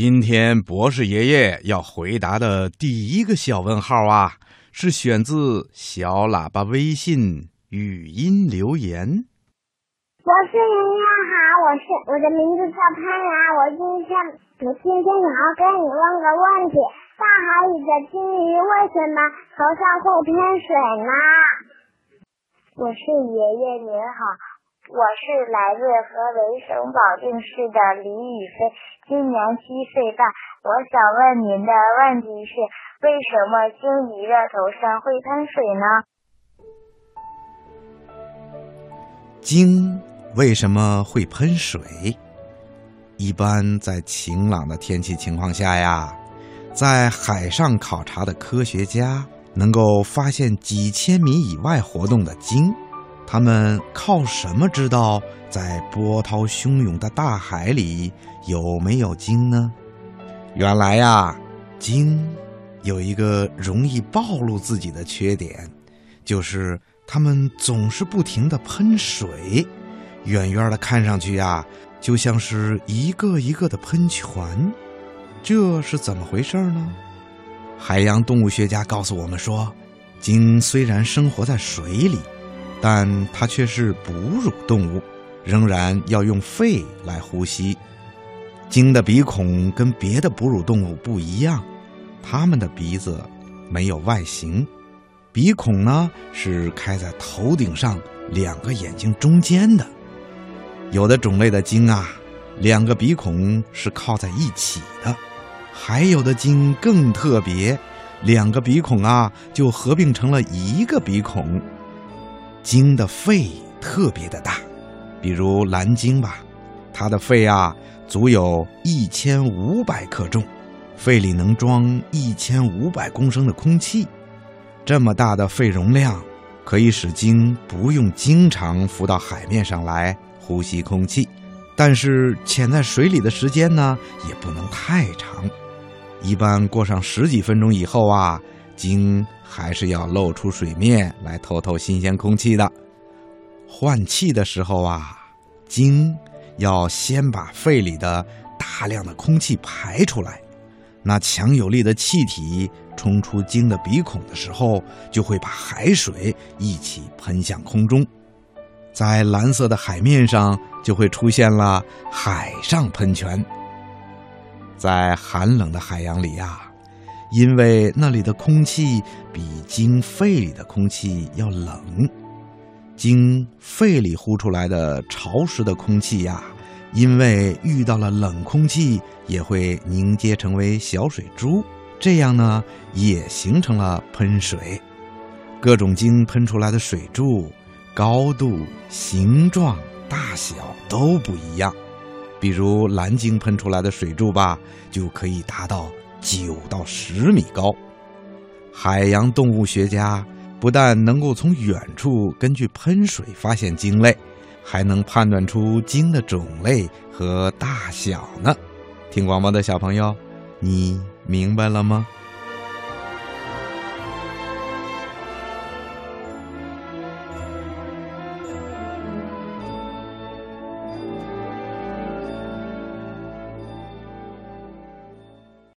今天博士爷爷要回答的第一个小问号啊，是选自小喇叭微信语音留言。博士爷爷好，我是我的名字叫潘然，我今天我今天想要跟你问个问题：大海里的金鱼为什么头上会喷水呢？博士爷爷您好。我是来自河北省保定市的李宇飞，今年七岁半。我想问您的问题是：为什么鲸鱼的头上会喷水呢？鲸为什么会喷水？一般在晴朗的天气情况下呀，在海上考察的科学家能够发现几千米以外活动的鲸。他们靠什么知道在波涛汹涌的大海里有没有鲸呢？原来呀，鲸有一个容易暴露自己的缺点，就是它们总是不停的喷水，远远的看上去呀，就像是一个一个的喷泉。这是怎么回事呢？海洋动物学家告诉我们说，鲸虽然生活在水里。但它却是哺乳动物，仍然要用肺来呼吸。鲸的鼻孔跟别的哺乳动物不一样，它们的鼻子没有外形，鼻孔呢是开在头顶上两个眼睛中间的。有的种类的鲸啊，两个鼻孔是靠在一起的；还有的鲸更特别，两个鼻孔啊就合并成了一个鼻孔。鲸的肺特别的大，比如蓝鲸吧，它的肺啊足有一千五百克重，肺里能装一千五百公升的空气。这么大的肺容量，可以使鲸不用经常浮到海面上来呼吸空气，但是潜在水里的时间呢，也不能太长。一般过上十几分钟以后啊。鲸还是要露出水面来透透新鲜空气的。换气的时候啊，鲸要先把肺里的大量的空气排出来。那强有力的气体冲出鲸的鼻孔的时候，就会把海水一起喷向空中，在蓝色的海面上就会出现了海上喷泉。在寒冷的海洋里呀。因为那里的空气比鲸肺里的空气要冷，鲸肺里呼出来的潮湿的空气呀，因为遇到了冷空气，也会凝结成为小水珠，这样呢，也形成了喷水。各种鲸喷出来的水柱，高度、形状、大小都不一样。比如蓝鲸喷出来的水柱吧，就可以达到。九到十米高，海洋动物学家不但能够从远处根据喷水发现鲸类，还能判断出鲸的种类和大小呢。听广播的小朋友，你明白了吗？